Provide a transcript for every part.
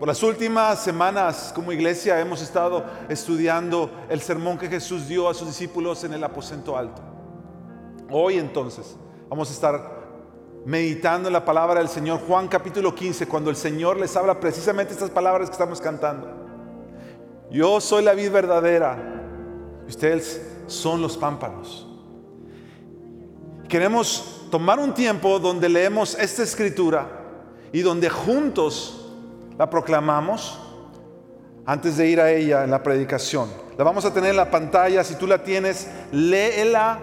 Por las últimas semanas como iglesia hemos estado estudiando el sermón que Jesús dio a sus discípulos en el aposento alto. Hoy entonces vamos a estar meditando en la palabra del Señor, Juan capítulo 15, cuando el Señor les habla precisamente estas palabras que estamos cantando. Yo soy la vid verdadera, ustedes son los pámpanos. Queremos tomar un tiempo donde leemos esta escritura y donde juntos la proclamamos antes de ir a ella en la predicación. La vamos a tener en la pantalla, si tú la tienes, léela.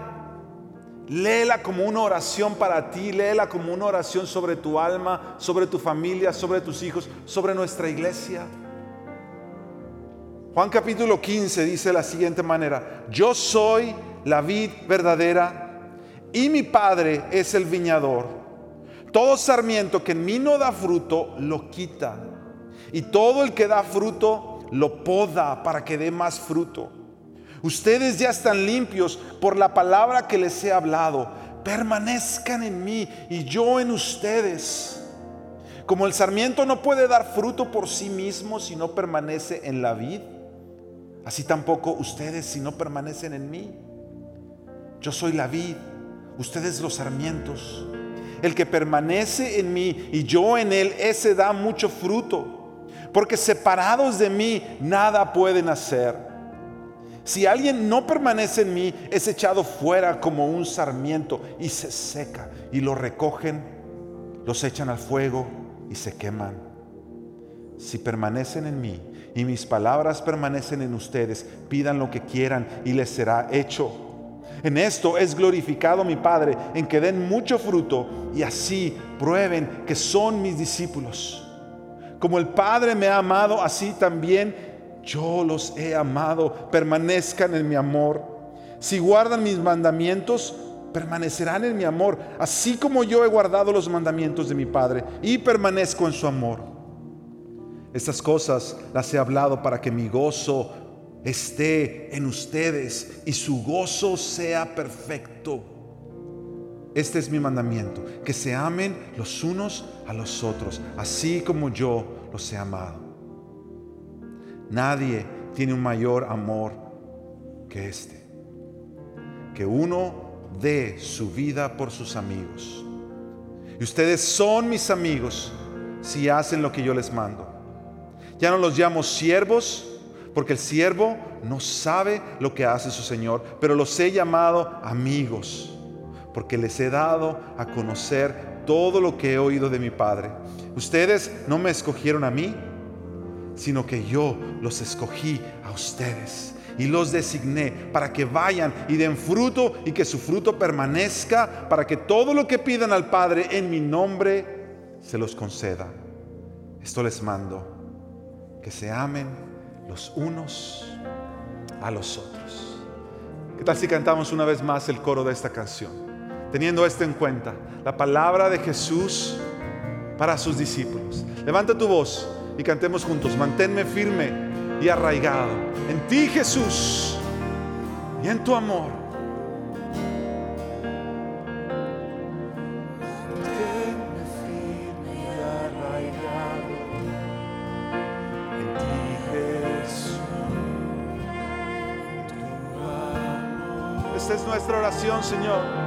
Léela como una oración para ti, léela como una oración sobre tu alma, sobre tu familia, sobre tus hijos, sobre nuestra iglesia. Juan capítulo 15 dice de la siguiente manera, yo soy la vid verdadera y mi padre es el viñador. Todo sarmiento que en mí no da fruto, lo quita y todo el que da fruto lo poda para que dé más fruto. Ustedes ya están limpios por la palabra que les he hablado. Permanezcan en mí y yo en ustedes. Como el sarmiento no puede dar fruto por sí mismo si no permanece en la vid, así tampoco ustedes si no permanecen en mí. Yo soy la vid, ustedes los sarmientos. El que permanece en mí y yo en él, ese da mucho fruto porque separados de mí nada pueden hacer. Si alguien no permanece en mí, es echado fuera como un sarmiento y se seca. Y lo recogen, los echan al fuego y se queman. Si permanecen en mí y mis palabras permanecen en ustedes, pidan lo que quieran y les será hecho. En esto es glorificado mi Padre, en que den mucho fruto y así prueben que son mis discípulos. Como el Padre me ha amado, así también yo los he amado. Permanezcan en mi amor. Si guardan mis mandamientos, permanecerán en mi amor, así como yo he guardado los mandamientos de mi Padre y permanezco en su amor. Estas cosas las he hablado para que mi gozo esté en ustedes y su gozo sea perfecto. Este es mi mandamiento, que se amen los unos a los otros, así como yo los he amado. Nadie tiene un mayor amor que este, que uno dé su vida por sus amigos. Y ustedes son mis amigos si hacen lo que yo les mando. Ya no los llamo siervos, porque el siervo no sabe lo que hace su Señor, pero los he llamado amigos porque les he dado a conocer todo lo que he oído de mi Padre. Ustedes no me escogieron a mí, sino que yo los escogí a ustedes y los designé para que vayan y den fruto y que su fruto permanezca, para que todo lo que pidan al Padre en mi nombre se los conceda. Esto les mando, que se amen los unos a los otros. ¿Qué tal si cantamos una vez más el coro de esta canción? Teniendo esto en cuenta, la palabra de Jesús para sus discípulos. Levanta tu voz y cantemos juntos, manténme firme y arraigado en ti Jesús y en tu amor. Esta es nuestra oración, Señor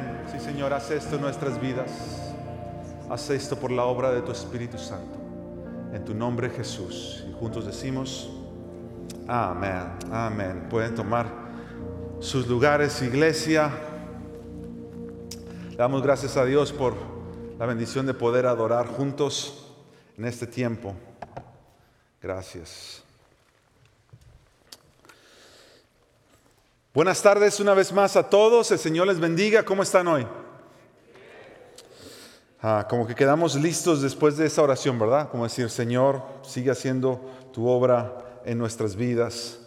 Señor, haz esto en nuestras vidas. Haz esto por la obra de tu Espíritu Santo. En tu nombre, Jesús. Y juntos decimos, amén, amén. Pueden tomar sus lugares, iglesia. damos gracias a Dios por la bendición de poder adorar juntos en este tiempo. Gracias. Buenas tardes una vez más a todos. El Señor les bendiga. ¿Cómo están hoy? Ah, como que quedamos listos después de esa oración, ¿verdad? Como decir, Señor, sigue haciendo tu obra en nuestras vidas.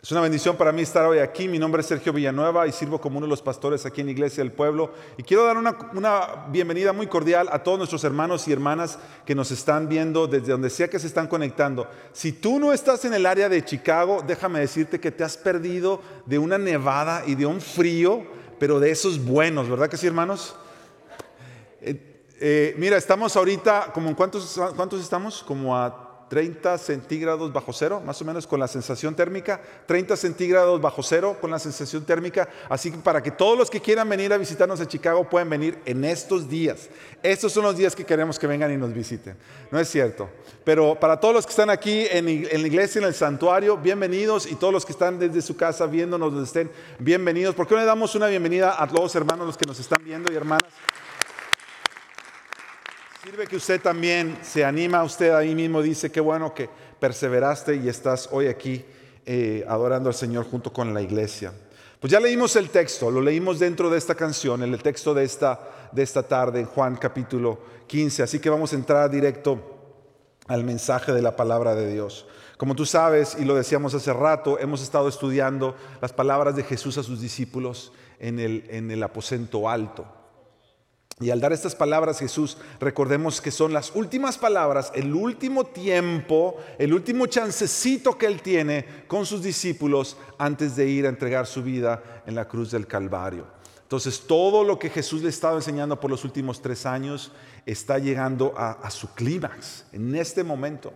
Es una bendición para mí estar hoy aquí. Mi nombre es Sergio Villanueva y sirvo como uno de los pastores aquí en Iglesia del Pueblo. Y quiero dar una, bienvenida muy cordial a todos nuestros hermanos y hermanas que nos están viendo desde donde sea que se están conectando. Si tú no estás en el área de Chicago, déjame decirte que te has perdido de una nevada y de un frío, pero de esos buenos, ¿verdad que sí, hermanos? Eh, eh, mira, estamos ahorita, como en cuántos, estamos? Como a 30 centígrados bajo cero, más o menos con la sensación térmica, 30 centígrados bajo cero con la sensación térmica. Así que para que todos los que quieran venir a visitarnos a Chicago puedan venir en estos días. Estos son los días que queremos que vengan y nos visiten. No es cierto. Pero para todos los que están aquí en, la iglesia, en el santuario, bienvenidos. Y todos los que están desde su casa viéndonos donde estén, bienvenidos. ¿Por qué no le damos una bienvenida a todos hermanos los que nos están viendo y hermanas? Sirve que usted también se anima, usted ahí mismo dice, qué bueno que perseveraste y estás hoy aquí eh, adorando al Señor junto con la iglesia. Pues ya leímos el texto, lo leímos dentro de esta canción, en el texto de esta, de esta tarde, en Juan capítulo 15, así que vamos a entrar directo al mensaje de la palabra de Dios. Como tú sabes, y lo decíamos hace rato, hemos estado estudiando las palabras de Jesús a sus discípulos en el, en el aposento alto. Y al dar estas palabras Jesús, recordemos que son las últimas palabras, el último tiempo, el último chancecito que Él tiene con sus discípulos antes de ir a entregar su vida en la cruz del Calvario. Entonces todo lo que Jesús le estaba enseñando por los últimos tres años está llegando a, su clímax en este momento.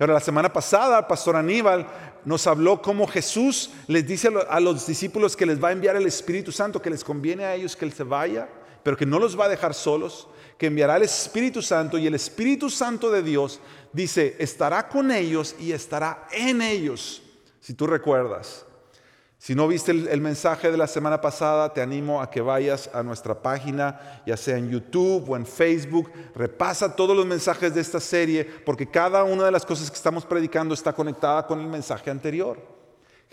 Ahora, la semana pasada, el pastor Aníbal nos habló cómo Jesús les dice a los discípulos que les va a enviar el Espíritu Santo, que les conviene a ellos que Él se vaya pero que no los va a dejar solos, que enviará el Espíritu Santo y el Espíritu Santo de Dios dice, estará con ellos y estará en ellos, si tú recuerdas. Si no viste el, mensaje de la semana pasada, te animo a que vayas a nuestra página, ya sea en YouTube o en Facebook, repasa todos los mensajes de esta serie, porque cada una de las cosas que estamos predicando está conectada con el mensaje anterior.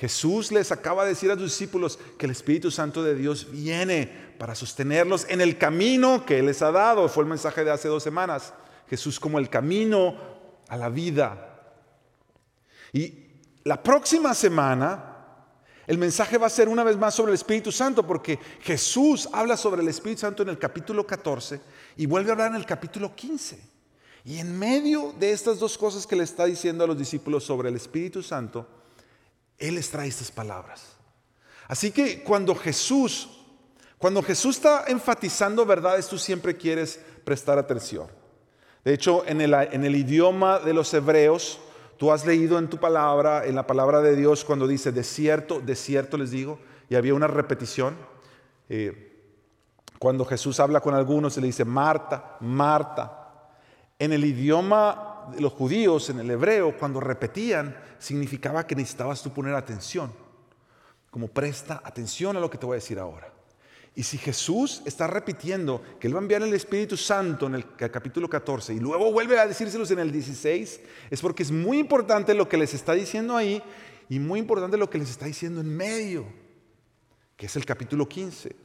Jesús les acaba de decir a sus discípulos que el Espíritu Santo de Dios viene para sostenerlos en el camino que Él les ha dado. Fue el mensaje de hace dos semanas. Jesús como el camino a la vida. Y la próxima semana el mensaje va a ser una vez más sobre el Espíritu Santo, porque Jesús habla sobre el Espíritu Santo en el capítulo 14 y vuelve a hablar en el capítulo 15. Y en medio de estas dos cosas que le está diciendo a los discípulos sobre el Espíritu Santo, él les trae estas palabras. Así que cuando Jesús, cuando Jesús está enfatizando verdades, tú siempre quieres prestar atención. De hecho, en el, idioma de los hebreos, tú has leído en tu palabra, en la palabra de Dios, cuando dice desierto, desierto les digo, y había una repetición. Eh, cuando Jesús habla con algunos, se le dice Marta, Marta. En el idioma los judíos en el hebreo, cuando repetían, significaba que necesitabas tú poner atención. Como presta atención a lo que te voy a decir ahora. Y si Jesús está repitiendo que Él va a enviar el Espíritu Santo en el capítulo 14 y luego vuelve a decírselos en el 16, es porque es muy importante lo que les está diciendo ahí y muy importante lo que les está diciendo en medio, que es el capítulo 15.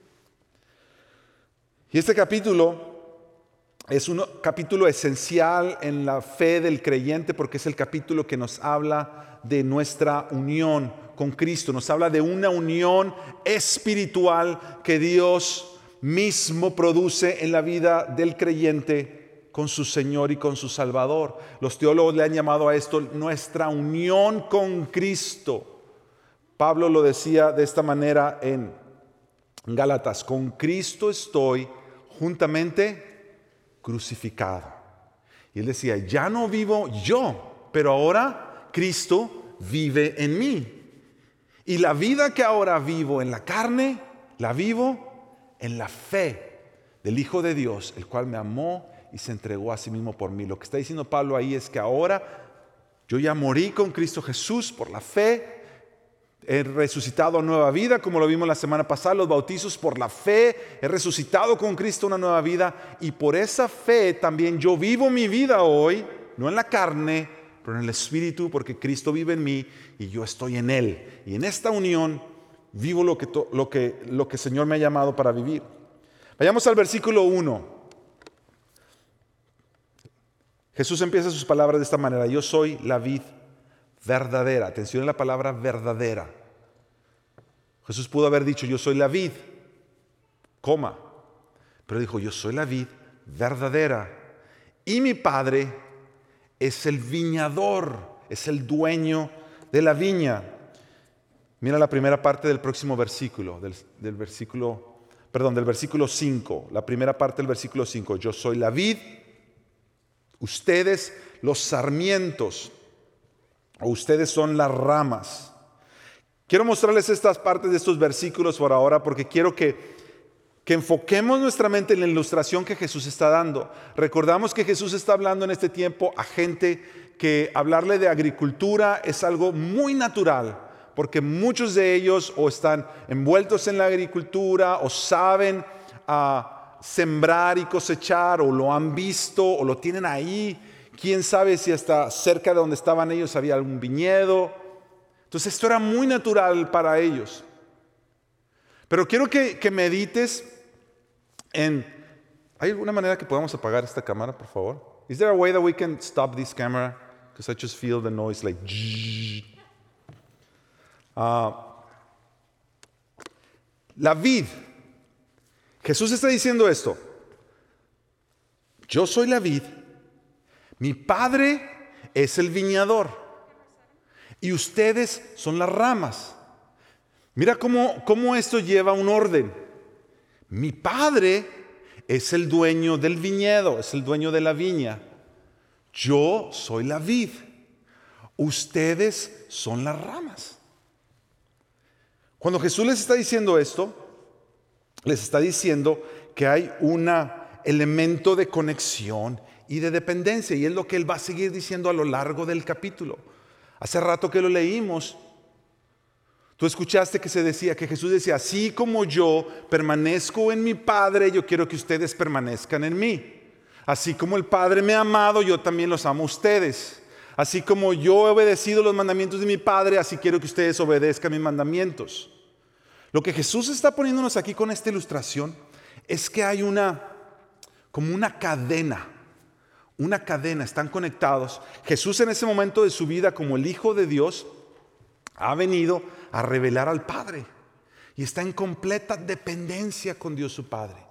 Y este capítulo es un capítulo esencial en la fe del creyente porque es el capítulo que nos habla de nuestra unión con Cristo, nos habla de una unión espiritual que Dios mismo produce en la vida del creyente con su Señor y con su Salvador. Los teólogos le han llamado a esto nuestra unión con Cristo. Pablo lo decía de esta manera en Gálatas, con Cristo estoy juntamente crucificado. Y él decía, ya no vivo yo, pero ahora Cristo vive en mí. Y la vida que ahora vivo en la carne, la vivo en la fe del Hijo de Dios, el cual me amó y se entregó a sí mismo por mí. Lo que está diciendo Pablo ahí es que ahora yo ya morí con Cristo Jesús por la fe He resucitado a nueva vida, como lo vimos la semana pasada, los bautizos por la fe. He resucitado con Cristo una nueva vida y por esa fe también yo vivo mi vida hoy, no en la carne, pero en el Espíritu porque Cristo vive en mí y yo estoy en Él. Y en esta unión vivo lo que, lo que, lo que el Señor me ha llamado para vivir. Vayamos al versículo 1. Jesús empieza sus palabras de esta manera. Yo soy la vid verdadera. Atención a la palabra verdadera. Jesús pudo haber dicho, yo soy la vid, coma. Pero dijo, yo soy la vid verdadera. Y mi Padre es el viñador, es el dueño de la viña. Mira la primera parte del próximo versículo, del, versículo, perdón, del versículo 5, la primera parte del versículo 5. Yo soy la vid, ustedes los sarmientos, o ustedes son las ramas. Quiero mostrarles estas partes de estos versículos por ahora porque quiero que que enfoquemos nuestra mente en la ilustración que Jesús está dando. Recordamos que Jesús está hablando en este tiempo a gente que hablarle de agricultura es algo muy natural, porque muchos de ellos o están envueltos en la agricultura o saben a ah, sembrar y cosechar o lo han visto o lo tienen ahí. Quién sabe si hasta cerca de donde estaban ellos había algún viñedo. Entonces esto era muy natural para ellos. Pero quiero que, que medites ¿Hay alguna manera que podamos apagar esta cámara, por favor? Is there a way that we can stop this camera? Because I just feel the noise like. Uh, la vid. Jesús está diciendo esto. Yo soy la vid. Mi padre es el viñador. Y ustedes son las ramas. Mira cómo, cómo esto lleva un orden. Mi padre es el dueño del viñedo, es el dueño de la viña. Yo soy la vid. Ustedes son las ramas. Cuando Jesús les está diciendo esto, les está diciendo que hay un elemento de conexión y de dependencia. Y es lo que él va a seguir diciendo a lo largo del capítulo. Hace rato que lo leímos, Tú escuchaste que se decía, que Jesús decía, así como yo permanezco en mi Padre, yo quiero que ustedes permanezcan en mí. Así como el Padre me ha amado, yo también los amo a ustedes. Así como yo he obedecido los mandamientos de mi Padre, así quiero que ustedes obedezcan mis mandamientos. Lo que Jesús está poniéndonos aquí con esta ilustración es que hay una, como una cadena, una cadena, están conectados. Jesús en ese momento de su vida como el Hijo de Dios ha venido a revelar al Padre y está en completa dependencia con Dios su Padre.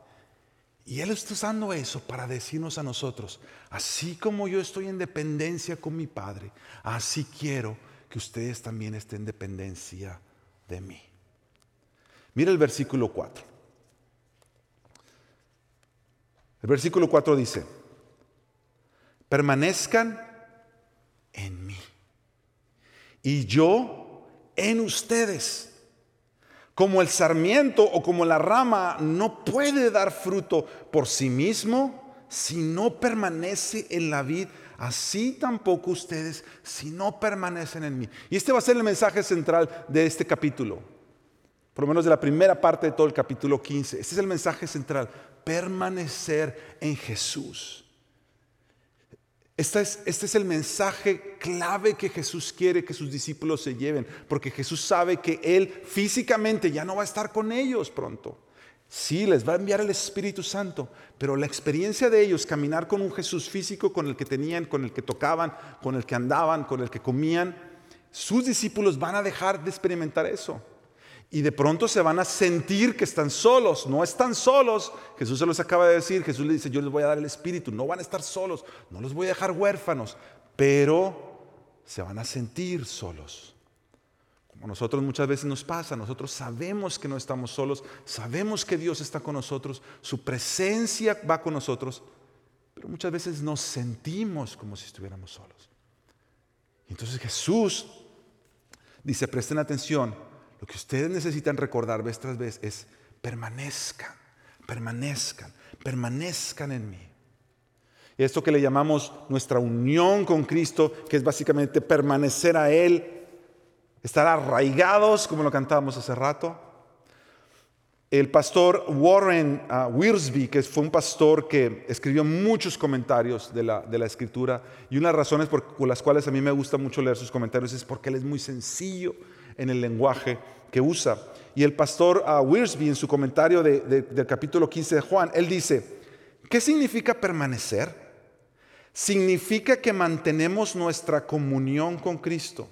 Y Él está usando eso para decirnos a nosotros, así como yo estoy en dependencia con mi Padre, así quiero que ustedes también estén en dependencia de mí. Mira el versículo 4. El versículo 4 dice, permanezcan en mí y yo en ustedes. Como el sarmiento o como la rama no puede dar fruto por sí mismo si no permanece en la vid, así tampoco ustedes si no permanecen en mí. Y este va a ser el mensaje central de este capítulo, por lo menos de la primera parte de todo el capítulo 15. Este es el mensaje central, permanecer en Jesús. Este es, el mensaje clave que Jesús quiere que sus discípulos se lleven, porque Jesús sabe que Él físicamente ya no va a estar con ellos pronto. Sí, les va a enviar el Espíritu Santo, pero la experiencia de ellos, caminar con un Jesús físico con el que tenían, con el que tocaban, con el que andaban, con el que comían, sus discípulos van a dejar de experimentar eso. Y de pronto se van a sentir que están solos. No están solos. Jesús se los acaba de decir. Jesús le dice, yo les voy a dar el Espíritu. No van a estar solos. No los voy a dejar huérfanos. Pero se van a sentir solos. Como nosotros muchas veces nos pasa. Nosotros sabemos que no estamos solos. Sabemos que Dios está con nosotros. Su presencia va con nosotros. Pero muchas veces nos sentimos como si estuviéramos solos. Entonces Jesús dice, presten atención lo que ustedes necesitan recordar vez tras vez es permanezcan, permanezcan, permanezcan en mí. Esto que le llamamos nuestra unión con Cristo, que es básicamente permanecer a Él, estar arraigados, como lo cantábamos hace rato. El pastor Warren uh, Wiersbe, que fue un pastor que escribió muchos comentarios de la, de la escritura, y una de las razones por, las cuales a mí me gusta mucho leer sus comentarios es porque él es muy sencillo en el lenguaje que usa. Y el pastor uh, en su comentario del capítulo 15 de Juan, él dice, ¿qué significa permanecer? Significa que mantenemos nuestra comunión con Cristo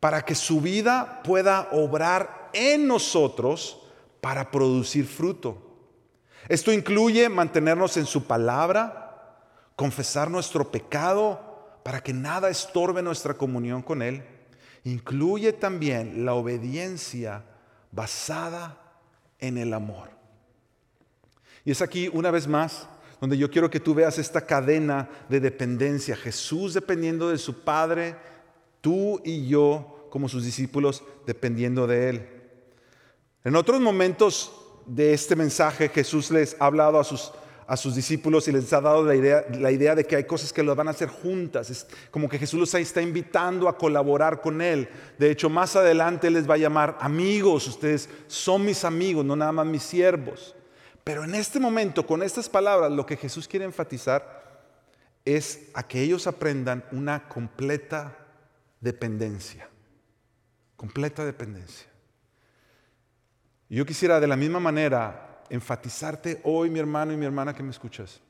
para que su vida pueda obrar en nosotros para producir fruto. Esto incluye mantenernos en su palabra, confesar nuestro pecado para que nada estorbe nuestra comunión con Él. Incluye también la obediencia basada en el amor. Y es aquí una vez más donde yo quiero que tú veas esta cadena de dependencia. Jesús dependiendo de su Padre, tú y yo como sus discípulos dependiendo de Él. En otros momentos de este mensaje Jesús les ha hablado a sus, a sus discípulos y les ha dado la idea, la idea de que hay cosas que lo van a hacer juntas. Es como que Jesús los está invitando a colaborar con Él. De hecho, más adelante les va a llamar amigos. Ustedes son mis amigos, no nada más mis siervos. Pero en este momento, con estas palabras, lo que Jesús quiere enfatizar es a que ellos aprendan una completa dependencia. Completa dependencia. Yo quisiera de la misma manera enfatizarte hoy, mi hermano y mi hermana que me escuchas.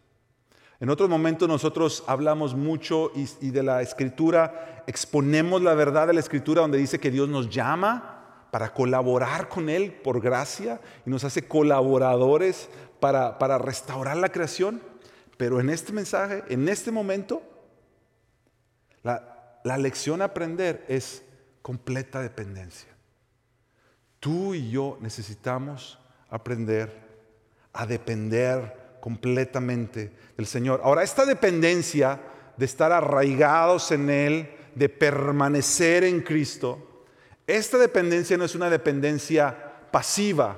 En otros momentos nosotros hablamos mucho y, de la escritura, exponemos la verdad de la escritura donde dice que Dios nos llama para colaborar con Él por gracia y nos hace colaboradores para, para restaurar la creación. Pero en este mensaje, en este momento, la, la lección a aprender es completa dependencia. Tú y yo necesitamos aprender a depender completamente del Señor. Ahora, esta dependencia de estar arraigados en Él, de permanecer en Cristo, esta dependencia no es una dependencia pasiva,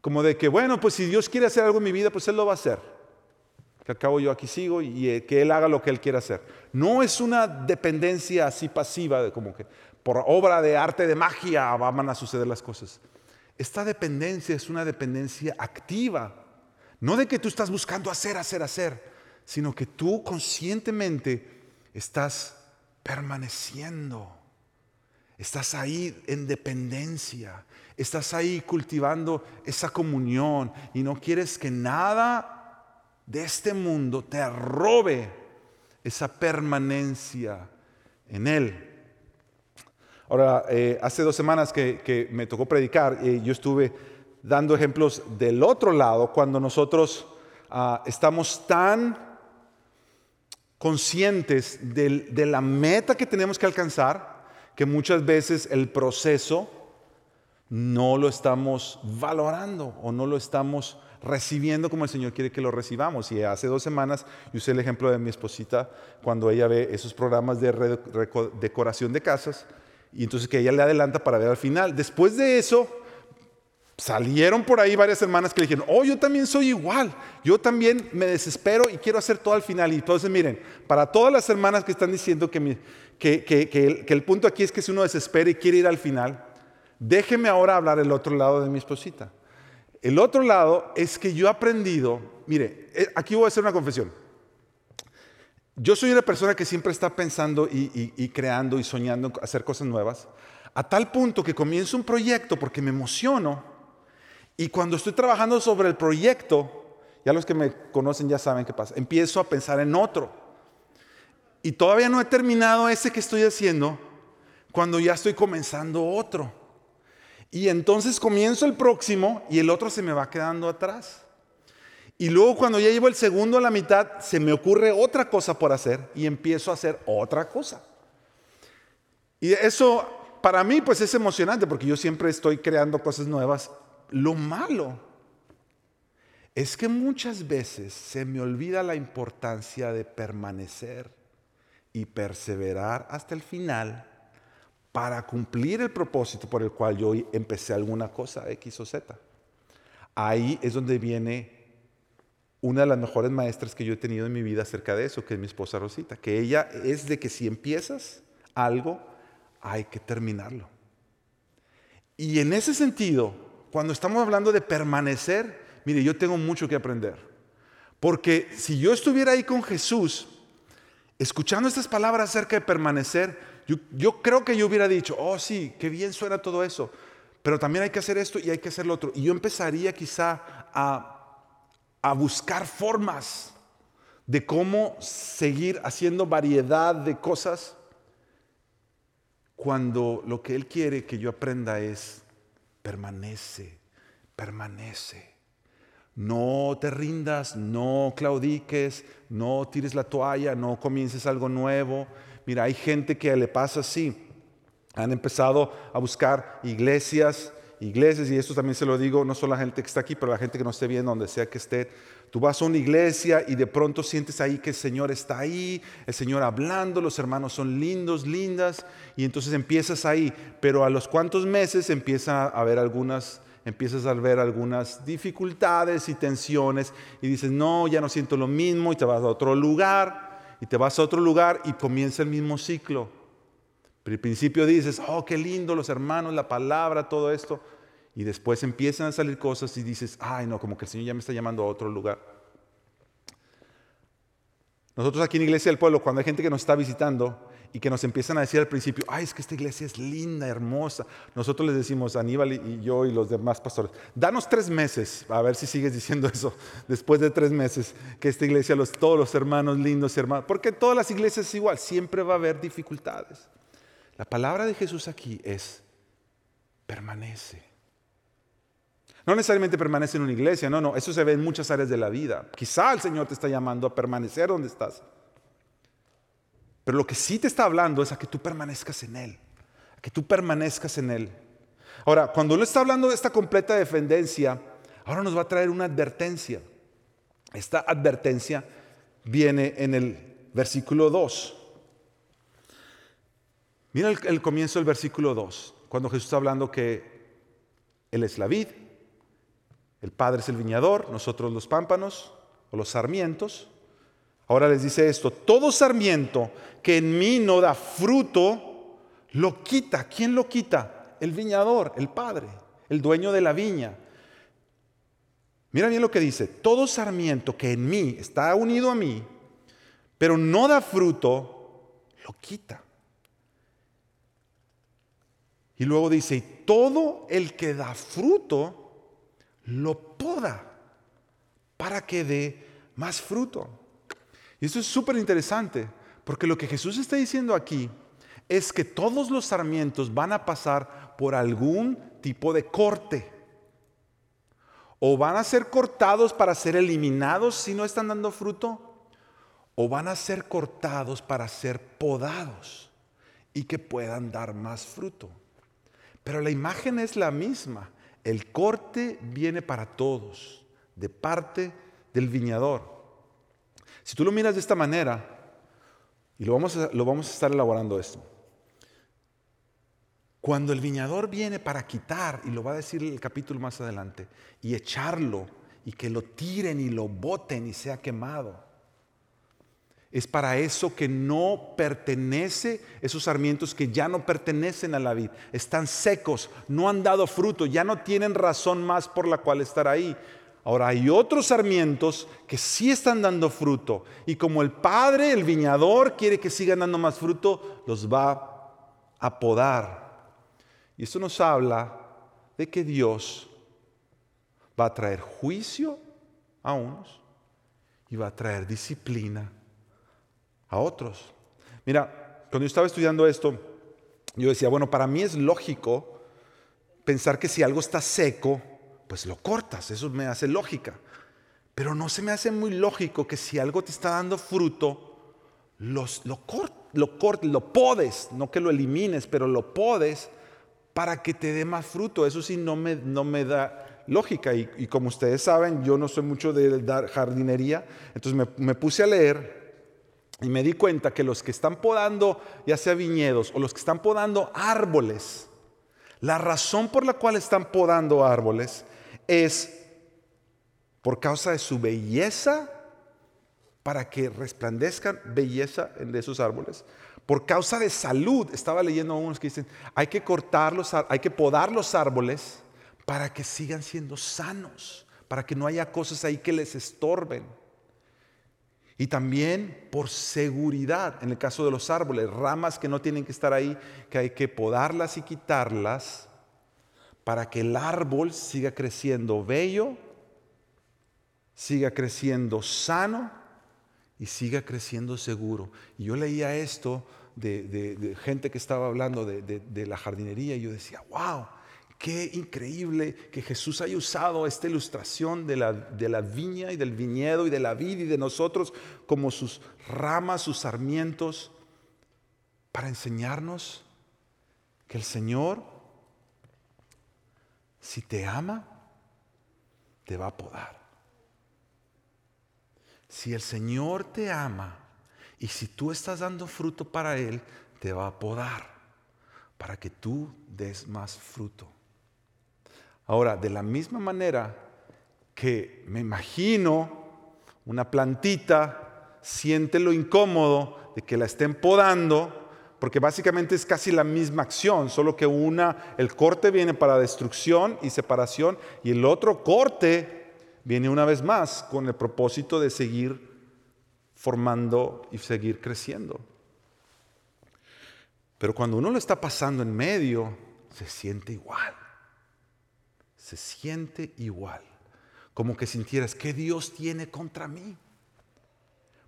como de que, bueno, pues si Dios quiere hacer algo en mi vida, pues Él lo va a hacer. Que al cabo yo aquí sigo y, eh, que Él haga lo que Él quiera hacer. No es una dependencia así pasiva, de como que, por obra de arte de magia van a suceder las cosas. Esta dependencia es una dependencia activa. No de que tú estás buscando hacer, hacer, hacer, sino que tú conscientemente estás permaneciendo. Estás ahí en dependencia. Estás ahí cultivando esa comunión y no quieres que nada de este mundo te robe esa permanencia en Él. Ahora, eh, hace dos semanas que, me tocó predicar, y yo estuve dando ejemplos del otro lado, cuando nosotros ah, estamos tan conscientes de la meta que tenemos que alcanzar, que muchas veces el proceso no lo estamos valorando o no lo estamos recibiendo como el Señor quiere que lo recibamos. Y hace dos semanas yo usé el ejemplo de mi esposita cuando ella ve esos programas de decoración de casas y entonces que ella le adelanta para ver al final. Después de eso, salieron por ahí varias hermanas que le dijeron, oh, yo también soy igual, yo también me desespero y quiero hacer todo al final. Y entonces miren, para todas las hermanas que están diciendo que, que, el, punto aquí es que si uno desespera y quiere ir al final, déjeme ahora hablar el otro lado de mi esposita. El otro lado es que yo he aprendido, mire, eh, aquí voy a hacer una confesión. Yo soy una persona que siempre está pensando y, creando y soñando hacer cosas nuevas, a tal punto que comienzo un proyecto porque me emociono y cuando estoy trabajando sobre el proyecto, ya los que me conocen ya saben qué pasa, empiezo a pensar en otro. Y todavía no he terminado ese que estoy haciendo cuando ya estoy comenzando otro. Y entonces comienzo el próximo y el otro se me va quedando atrás. Y luego cuando ya llevo el segundo a la mitad, se me ocurre otra cosa por hacer y empiezo a hacer otra cosa. Y eso para mí pues es emocionante porque yo siempre estoy creando cosas nuevas. Lo malo es que muchas veces se me olvida la importancia de permanecer y perseverar hasta el final para cumplir el propósito por el cual yo empecé alguna cosa, X o Z. Ahí es donde viene una de las mejores maestras que yo he tenido en mi vida acerca de eso, que es mi esposa Rosita, que ella es de que si empiezas algo, hay que terminarlo. Y en ese sentido, cuando estamos hablando de permanecer, mire, yo tengo mucho que aprender. Porque si yo estuviera ahí con Jesús, escuchando estas palabras acerca de permanecer, yo, creo que yo hubiera dicho, oh sí, qué bien suena todo eso, pero también hay que hacer esto y hay que hacer lo otro. Y yo empezaría quizá a, a buscar formas de cómo seguir haciendo variedad de cosas cuando lo que Él quiere que yo aprenda es permanece, permanece. No te rindas, no claudiques, no tires la toalla, no comiences algo nuevo. Mira, hay gente que le pasa así. Han empezado a buscar iglesias, iglesias, y esto también se lo digo no solo a la gente que está aquí, pero a la gente que no esté viendo, donde sea que esté. Tú vas a una iglesia y de pronto sientes ahí que el Señor está ahí, el Señor hablando, los hermanos son lindos, lindas, y entonces empiezas ahí, pero a los cuantos meses empieza a haber algunas empiezas a ver algunas dificultades y tensiones y dices, no, ya no siento lo mismo y te vas a otro lugar y te vas a otro lugar y comienza el mismo ciclo. Pero al principio dices, oh, qué lindo los hermanos, la palabra, todo esto. Y después empiezan a salir cosas y dices, ay, no, como que el Señor ya me está llamando a otro lugar. Nosotros aquí en Iglesia del Pueblo, cuando hay gente que nos está visitando, y que nos empiezan a decir al principio, ay, es que esta iglesia es linda, hermosa. Nosotros les decimos, Aníbal y yo y los demás pastores, danos tres meses, a ver si sigues diciendo eso, después de tres meses, que esta iglesia, los, todos los hermanos lindos, hermanos, porque todas las iglesias es igual, siempre va a haber dificultades. La palabra de Jesús aquí es, permanece. No necesariamente permanece en una iglesia, no, no, eso se ve en muchas áreas de la vida. Quizá el Señor te está llamando a permanecer donde estás. Pero lo que sí te está hablando es a que tú permanezcas en Él, a que tú permanezcas en Él. Ahora, cuando Él está hablando de esta completa dependencia, ahora nos va a traer una advertencia. Esta advertencia viene en el versículo 2. Mira el, comienzo del versículo 2, cuando Jesús está hablando que Él es la vid, el Padre es el viñador, nosotros los pámpanos o los sarmientos. Ahora les dice esto, todo sarmiento que en mí no da fruto, lo quita. ¿Quién lo quita? El viñador, el Padre, el dueño de la viña. Mira bien lo que dice, todo sarmiento que en mí está unido a mí, pero no da fruto, lo quita. Y luego dice, todo el que da fruto, lo poda para que dé más fruto. Y esto es súper interesante, porque lo que Jesús está diciendo aquí es que todos los sarmientos van a pasar por algún tipo de corte. O van a ser cortados para ser eliminados si no están dando fruto, o van a ser cortados para ser podados y que puedan dar más fruto. Pero la imagen es la misma. El corte viene para todos, de parte del viñador. Si tú lo miras de esta manera, y lo vamos a, estar elaborando esto, cuando el viñador viene para quitar, y lo va a decir el capítulo más adelante, y echarlo, y que lo tiren y lo boten y sea quemado, es para eso que no pertenece, esos sarmientos que ya no pertenecen a la vid, están secos, no han dado fruto, ya no tienen razón más por la cual estar ahí. Ahora hay otros sarmientos que sí están dando fruto y como el padre, el viñador, quiere que sigan dando más fruto, los va a podar. Y esto nos habla de que Dios va a traer juicio a unos y va a traer disciplina a otros. Mira, cuando yo estaba estudiando esto, yo decía, bueno, para mí es lógico pensar que si algo está seco, pues lo cortas, eso me hace lógica. Pero no se me hace muy lógico que si algo te está dando fruto, lo, lo cortes, lo podes, no que lo elimines, pero lo podes para que te dé más fruto. Eso sí no me, da lógica. Y, como ustedes saben, yo no soy mucho de dar jardinería, entonces me puse a leer y me di cuenta que los que están podando, ya sea viñedos o los que están podando árboles, la razón por la cual están podando árboles es por causa de su belleza, para que resplandezcan belleza de esos árboles. Por causa de salud, estaba leyendo a unos que dicen, hay que cortar hay que podar los árboles para que sigan siendo sanos, para que no haya cosas ahí que les estorben. Y también por seguridad, en el caso de los árboles, ramas que no tienen que estar ahí, que hay que podarlas y quitarlas para que el árbol siga creciendo bello, siga creciendo sano y siga creciendo seguro. Y yo leía esto de, gente que estaba hablando de, la jardinería y yo decía, wow, qué increíble que Jesús haya usado esta ilustración de la, de la viña y del viñedo y de la vid y de nosotros como sus ramas, sus sarmientos, para enseñarnos que el Señor, si te ama, te va a podar. Si el Señor te ama y si tú estás dando fruto para Él, te va a podar para que tú des más fruto. Ahora, de la misma manera que me imagino una plantita siente lo incómodo de que la estén podando, porque básicamente es casi la misma acción, solo que una, el corte viene para destrucción y separación, y el otro corte viene una vez más con el propósito de seguir formando y seguir creciendo. Pero cuando uno lo está pasando en medio, se siente igual se siente igual. Como que sintieras, ¿qué Dios tiene contra mí?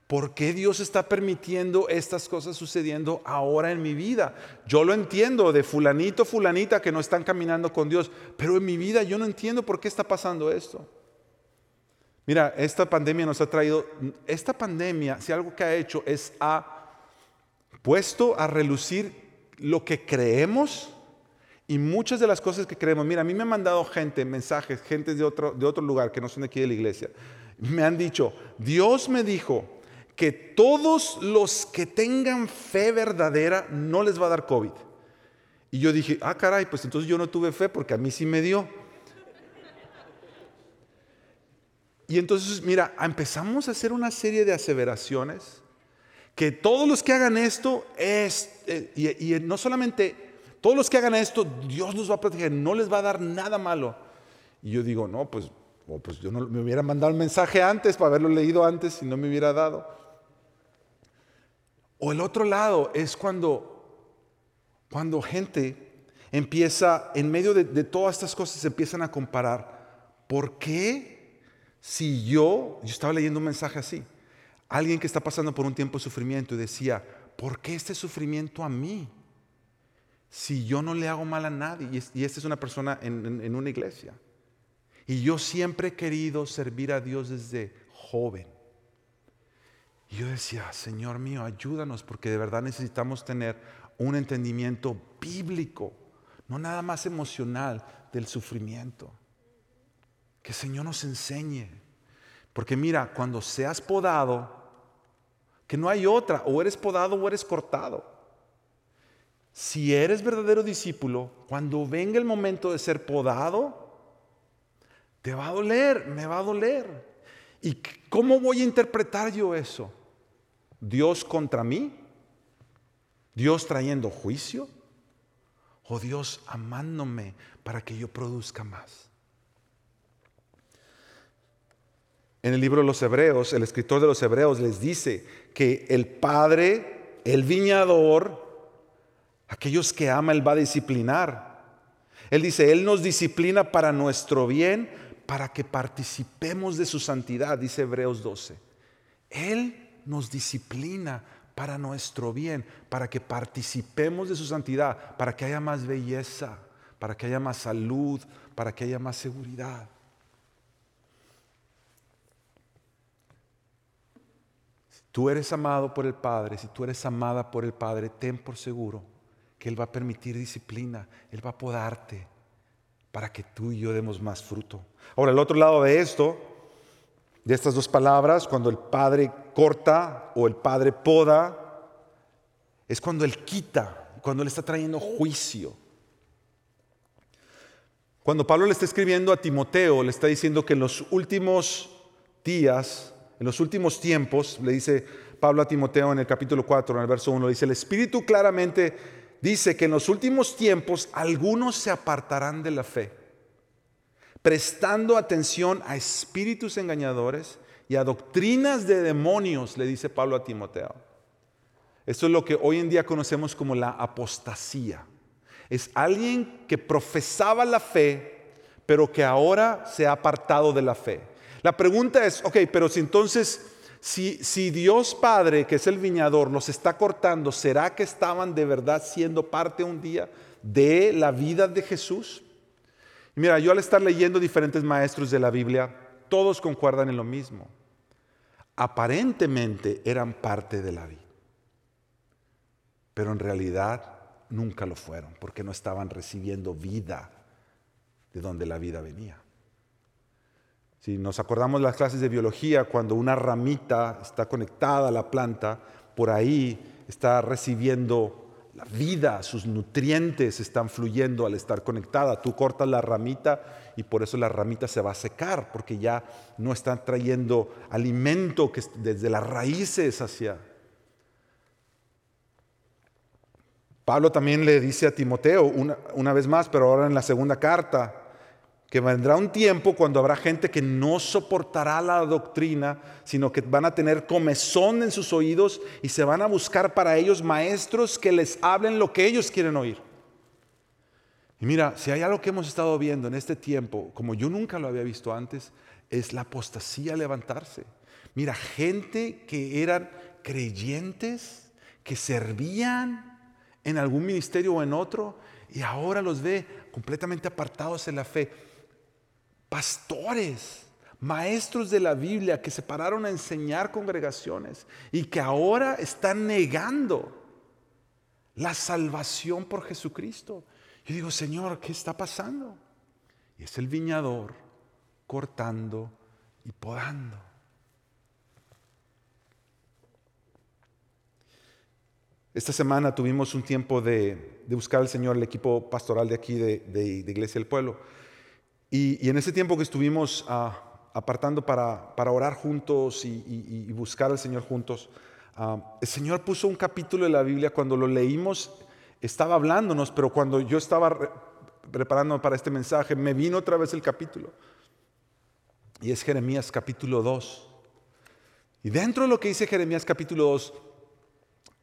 ¿Por qué Dios está permitiendo estas cosas sucediendo ahora en mi vida? Yo lo entiendo de fulanito, fulanita que no están caminando con Dios, pero en mi vida yo no entiendo por qué está pasando esto. Mira, esta pandemia nos ha traído, esta pandemia, si algo que ha hecho es ha puesto a relucir lo que creemos y muchas de las cosas que creemos, mira, a mí me han mandado gente, mensajes, gente de otro, de otro lugar que no son de aquí de la iglesia. Me han dicho, Dios me dijo que todos los que tengan fe verdadera no les va a dar COVID. Y yo dije, ah, caray, pues entonces yo no tuve fe porque a mí sí me dio. Y entonces, mira, empezamos a hacer una serie de aseveraciones que todos los que hagan esto es, eh, y, y no solamente todos los que hagan esto, Dios los va a proteger, no les va a dar nada malo. Y yo digo, no, pues, pues yo no me hubiera mandado el mensaje antes para haberlo leído antes y no me hubiera dado. O el otro lado es cuando, cuando gente empieza, en medio de, de todas estas cosas, se empiezan a comparar. ¿Por qué si yo, yo estaba leyendo un mensaje así, alguien que está pasando por un tiempo de sufrimiento y decía, ¿por qué este sufrimiento a mí? Si yo no le hago mal a nadie? Y, esta es una persona en, una iglesia. Y yo siempre he querido servir a Dios desde joven. Y yo decía, Señor mío, ayúdanos porque de verdad necesitamos tener un entendimiento bíblico, no nada más emocional del sufrimiento. Que el Señor nos enseñe. Porque mira, cuando seas podado, que no hay otra, o eres podado o eres cortado. Si eres verdadero discípulo, cuando venga el momento de ser podado, te va a doler, me va a doler. ¿Y cómo voy a interpretar yo eso? ¿Dios contra mí? ¿Dios trayendo juicio? ¿O Dios amándome para que yo produzca más? En el libro de los Hebreos, el escritor de los Hebreos les dice que el Padre, el viñador, Aquellos que ama Él va a disciplinar. Él dice, Él nos disciplina para nuestro bien, para que participemos de su santidad, dice Hebreos 12. Él nos disciplina para nuestro bien, para que participemos de su santidad, para que haya más belleza, para que haya más salud, para que haya más seguridad. Si tú eres amado por el Padre, si tú eres amada por el Padre, ten por seguro Él va a permitir disciplina, Él va a podarte para que tú y yo demos más fruto. Ahora, el otro lado de esto, de estas dos palabras, cuando el Padre corta o el Padre poda, es cuando Él quita, cuando Él está trayendo juicio. Cuando Pablo le está escribiendo a Timoteo, le está diciendo que en los últimos días, en los últimos tiempos, le dice Pablo a Timoteo en el capítulo 4, en el verso 1, dice, el Espíritu claramente dice que en los últimos tiempos algunos se apartarán de la fe. prestando atención a espíritus engañadores y a doctrinas de demonios, le dice Pablo a Timoteo. Esto es lo que hoy en día conocemos como la apostasía. Es alguien que profesaba la fe, pero que ahora se ha apartado de la fe. La pregunta es, ok, pero si entonces, si, Dios Padre, que es el viñador, los está cortando, ¿será que estaban de verdad siendo parte un día de la vida de Jesús? mira, yo al estar leyendo diferentes maestros de la Biblia, todos concuerdan en lo mismo. Aparentemente eran parte de la vida, pero en realidad nunca lo fueron, porque no estaban recibiendo vida de donde la vida venía. Si nos acordamos las clases de biología, cuando una ramita está conectada a la planta, por ahí está recibiendo la vida, sus nutrientes están fluyendo al estar conectada. Tú cortas la ramita y por eso la ramita se va a secar, porque ya no están trayendo alimento que desde las raíces hacia. Pablo también le dice a Timoteo, una, una vez más, pero ahora en la segunda carta, que vendrá un tiempo cuando habrá gente que no soportará la doctrina, sino que van a tener comezón en sus oídos y se van a buscar para ellos maestros que les hablen lo que ellos quieren oír. Y mira, si hay algo que hemos estado viendo en este tiempo, como yo nunca lo había visto antes, es la apostasía levantarse. Mira, gente que eran creyentes, que servían en algún ministerio o en otro, y ahora los ve completamente apartados en la fe pastores, maestros de la Biblia que se pararon a enseñar congregaciones y que ahora están negando la salvación por Jesucristo. Yo digo, Señor, ¿qué está pasando? Y es el viñador cortando y podando. Esta semana tuvimos un tiempo de, buscar al Señor, el equipo pastoral de aquí de, de Iglesia del Pueblo. Y, en ese tiempo que estuvimos ah, apartando para, orar juntos y, buscar al Señor juntos, ah, el Señor puso un capítulo de la Biblia, cuando lo leímos estaba hablándonos, pero cuando yo estaba preparándome para este mensaje, me vino otra vez el capítulo. Y es Jeremías capítulo 2. Y dentro de lo que dice Jeremías capítulo 2,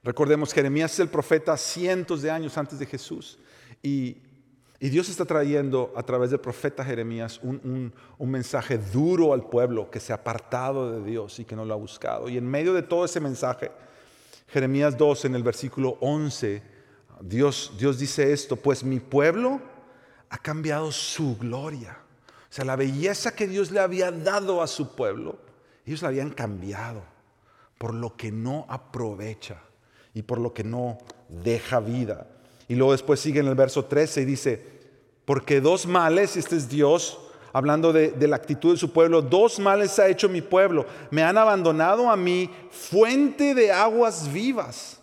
recordemos, Jeremías es el profeta cientos de años antes de Jesús. Y y Dios está trayendo a través del profeta Jeremías un, mensaje duro al pueblo que se ha apartado de Dios y que no lo ha buscado. Y en medio de todo ese mensaje, Jeremías 2 en el versículo 11, Dios, Dios dice esto, pues mi pueblo ha cambiado su gloria. O sea, la belleza que Dios le había dado a su pueblo, ellos la habían cambiado por lo que no aprovecha y por lo que no deja vida. Y luego después sigue en el verso 13 y dice, porque dos males, este es Dios hablando de, la actitud de su pueblo, dos males ha hecho mi pueblo. Me han abandonado a mí, fuente de aguas vivas.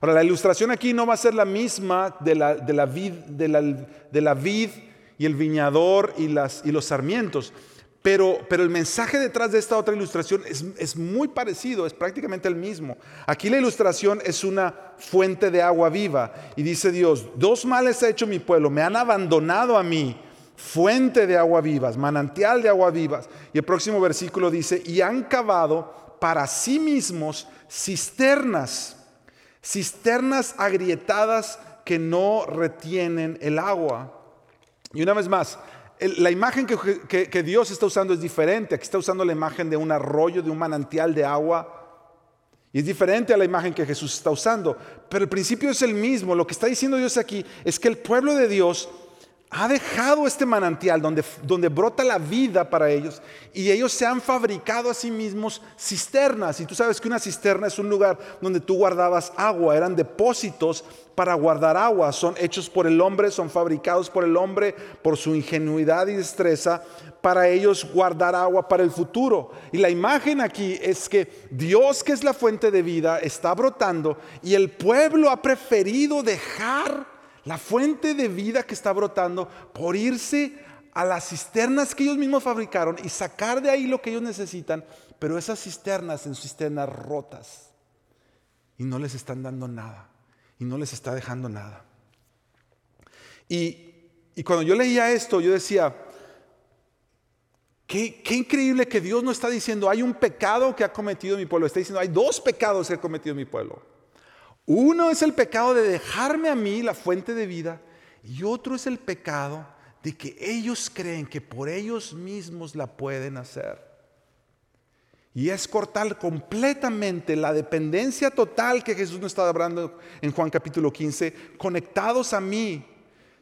Ahora, la ilustración aquí no va a ser la misma de la, vid, de la, vid y el viñador y los sarmientos. Pero, el mensaje detrás de esta otra ilustración es, muy parecido, es prácticamente el mismo. Aquí la ilustración es una fuente de agua viva y dice Dios, dos males ha hecho mi pueblo, me han abandonado a mí, fuente de agua vivas, manantial de agua vivas. Y el próximo versículo dice, y han cavado para sí mismos cisternas, cisternas agrietadas que no retienen el agua. Y una vez más, la imagen que, Dios está usando es diferente. Aquí está usando la imagen de un arroyo, de un manantial de agua. Y es diferente a la imagen que Jesús está usando. Pero el principio es el mismo. Lo que está diciendo Dios aquí es que el pueblo de Dios ha dejado este manantial donde, donde brota la vida para ellos y ellos se han fabricado a sí mismos cisternas. Y tú sabes que una cisterna es un lugar donde tú guardabas agua, eran depósitos para guardar agua, son hechos por el hombre, son fabricados por el hombre por su ingenuidad y destreza para ellos guardar agua para el futuro. Y la imagen aquí es que Dios, que es la fuente de vida, está brotando y el pueblo ha preferido dejar la fuente de vida que está brotando por irse a las cisternas que ellos mismos fabricaron y sacar de ahí lo que ellos necesitan, pero esas cisternas son cisternas rotas y no les están dando nada y no les está dejando nada. Y, y cuando yo leía esto, yo decía, Qué, qué, increíble que Dios no está diciendo, hay un pecado que ha cometido mi pueblo. Está diciendo, hay dos pecados que ha cometido mi pueblo. Uno es el pecado de dejarme a mí la fuente de vida y otro es el pecado de que ellos creen que por ellos mismos la pueden hacer. Y es cortar completamente la dependencia total que Jesús nos está hablando en Juan capítulo 15, conectados a mí.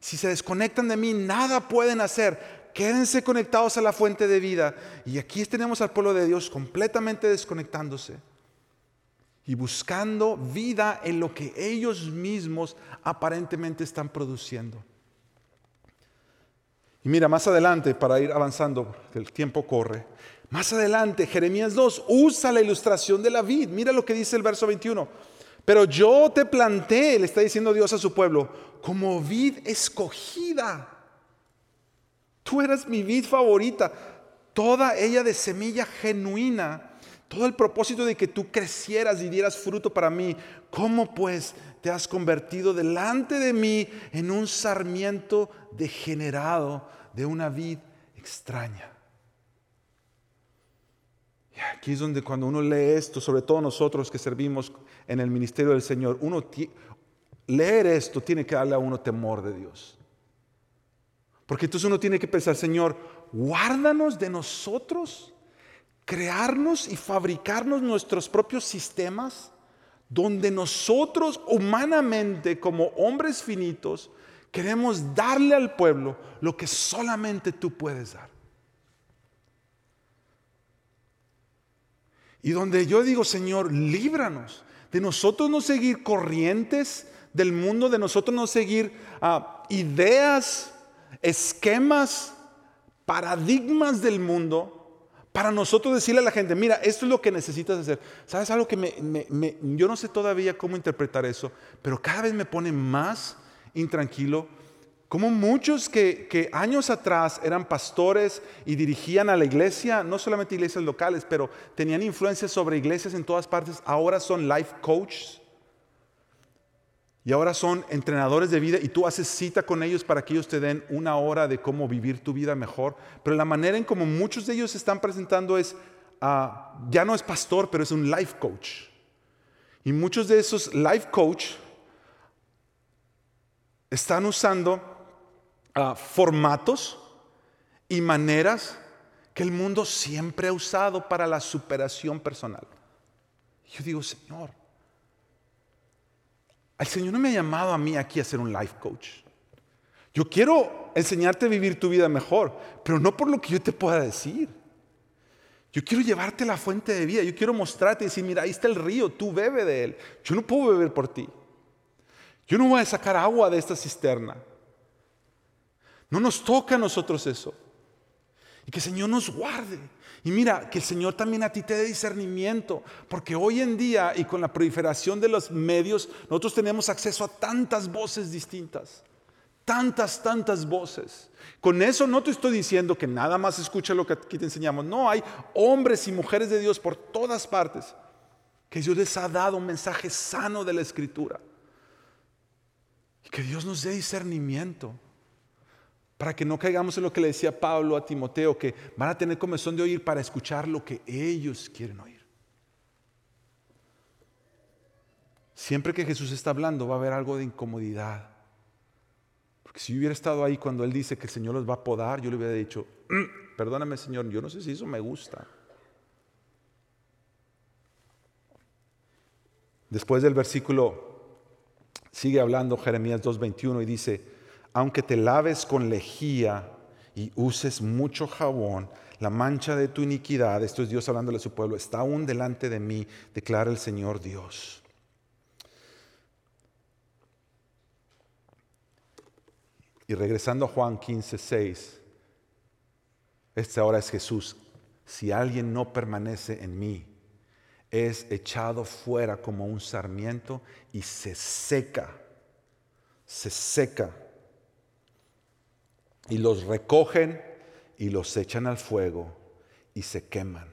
Si se desconectan de mí, nada pueden hacer. Quédense conectados a la fuente de vida. Y aquí tenemos al pueblo de Dios completamente desconectándose y buscando vida en lo que ellos mismos aparentemente están produciendo. Y mira, más adelante, para ir avanzando, el tiempo corre, más adelante, Jeremías 2 usa la ilustración de la vid. Mira lo que dice el verso 21. Pero yo te planté, le está diciendo Dios a su pueblo, como vid escogida. Tú eras mi vid favorita, toda ella de semilla genuina todo el propósito de que tú crecieras y dieras fruto para mí, ¿cómo pues te has convertido delante de mí en un sarmiento degenerado de una vid extraña? Y aquí es donde cuando uno lee esto, sobre todo nosotros que servimos en el ministerio del Señor, uno leer esto tiene que darle a uno temor de Dios. Porque entonces uno tiene que pensar, Señor, guárdanos de nosotros crearnos y fabricarnos nuestros propios sistemas donde nosotros humanamente como hombres finitos queremos darle al pueblo lo que solamente tú puedes dar. Y donde yo digo, Señor, líbranos de nosotros no seguir corrientes del mundo, de nosotros no seguir ah, ideas, esquemas, paradigmas del mundo, para nosotros decirle a la gente, mira, esto es lo que necesitas hacer. ¿Sabes algo que me, yo no sé todavía cómo interpretar eso, pero cada vez me pone más intranquilo? Como muchos que, que años atrás eran pastores y dirigían a la iglesia, no solamente iglesias locales, pero tenían influencia sobre iglesias en todas partes, ahora son life coaches y ahora son entrenadores de vida y tú haces cita con ellos para que ellos te den una hora de cómo vivir tu vida mejor. Pero la manera en como muchos de ellos se están presentando es, ah, ya no es pastor, pero es un life coach. Y muchos de esos life coach están usando ah, formatos y maneras que el mundo siempre ha usado para la superación personal. Yo digo, Señor, el Señor no me ha llamado a mí aquí a ser un life coach. Yo quiero enseñarte a vivir tu vida mejor, pero no por lo que yo te pueda decir. Yo quiero llevarte la fuente de vida. Yo quiero mostrarte y decir, mira, ahí está el río, tú bebe de él. Yo no puedo beber por ti. Yo no voy a sacar agua de esta cisterna. No nos toca a nosotros eso. Y que el Señor nos guarde. Y mira, que el Señor también a ti te dé discernimiento, porque hoy en día y con la proliferación de los medios, nosotros tenemos acceso a tantas voces distintas, tantas, tantas voces. Con eso no te estoy diciendo que nada más escucha lo que aquí te enseñamos, no, hay hombres y mujeres de Dios por todas partes, que Dios les ha dado un mensaje sano de la Escritura. Y que Dios nos dé discernimiento para que no caigamos en lo que le decía Pablo a Timoteo, que van a tener comezón de oír para escuchar lo que ellos quieren oír. Siempre que Jesús está hablando va a haber algo de incomodidad. Porque si yo hubiera estado ahí cuando Él dice que el Señor los va a podar, yo le hubiera dicho, mm, perdóname Señor, yo no sé si eso me gusta. Después del versículo, sigue hablando Jeremías 2.21 y dice, aunque te laves con lejía y uses mucho jabón, la mancha de tu iniquidad, esto es Dios hablándole a su pueblo, está aún delante de mí, declara el Señor Dios. Y regresando a Juan 15, 6, este ahora es Jesús. Si alguien no permanece en mí, es echado fuera como un sarmiento y se seca, se seca y los recogen y los echan al fuego y se queman.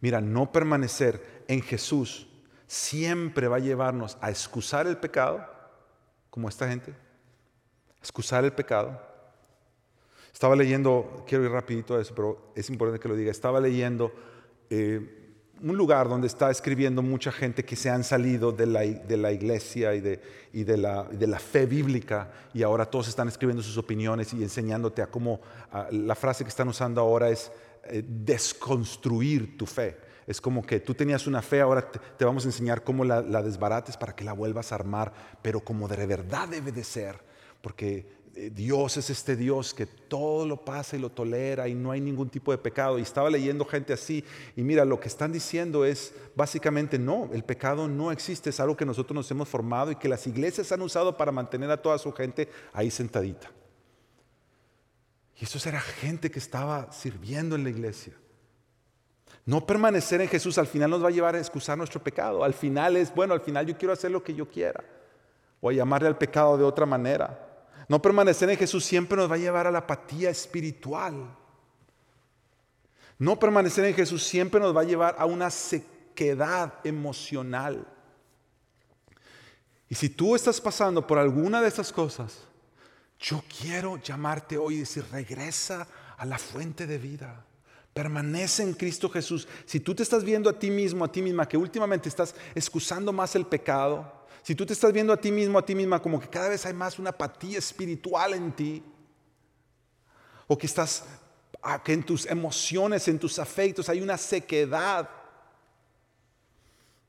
Mira, no permanecer en Jesús siempre va a llevarnos a excusar el pecado, como esta gente, excusar el pecado. Estaba leyendo, quiero ir rapidito a eso, pero es importante que lo diga, estaba leyendo eh, un lugar donde está escribiendo mucha gente que se han salido de la, de la iglesia y, de, y de, la, de, la, fe bíblica y ahora todos están escribiendo sus opiniones y enseñándote a cómo, la frase que están usando ahora es eh, desconstruir tu fe. Es como que tú tenías una fe, ahora te, vamos a enseñar cómo la, la, desbarates para que la vuelvas a armar, pero como de verdad debe de ser, porque Dios es este Dios que todo lo pasa y lo tolera y no hay ningún tipo de pecado. Y estaba leyendo gente así y mira, lo que están diciendo es básicamente no, el pecado no existe, es algo que nosotros nos hemos formado y que las iglesias han usado para mantener a toda su gente ahí sentadita. Y eso era gente que estaba sirviendo en la iglesia. No permanecer en Jesús al final nos va a llevar a excusar nuestro pecado. Al final es, bueno, al final yo quiero hacer lo que yo quiera. O a llamarle al pecado de otra manera. No permanecer en Jesús siempre nos va a llevar a la apatía espiritual. No permanecer en Jesús siempre nos va a llevar a una sequedad emocional. Y si tú estás pasando por alguna de estas cosas, yo quiero llamarte hoy y decir, regresa a la fuente de vida. Permanece en Cristo Jesús. Si tú te estás viendo a ti mismo, a ti misma, que últimamente estás excusando más el pecado, si tú te estás viendo a ti mismo, a ti misma, como que cada vez hay más una apatía espiritual en ti, o que estás, ah, que en tus emociones, en tus afectos hay una sequedad,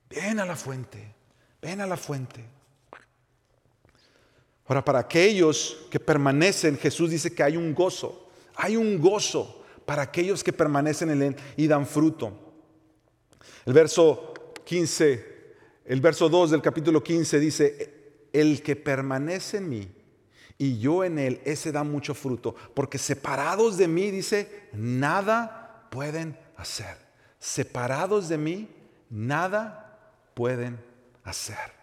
ven a la fuente, ven a la fuente. Ahora, para aquellos que permanecen, Jesús dice que hay un gozo, hay un gozo para aquellos que permanecen en él y dan fruto. El verso 15 el verso 2 del capítulo 15 dice, el que permanece en mí y yo en él, ese da mucho fruto, porque separados de mí, dice, nada pueden hacer. Separados de mí, nada pueden hacer.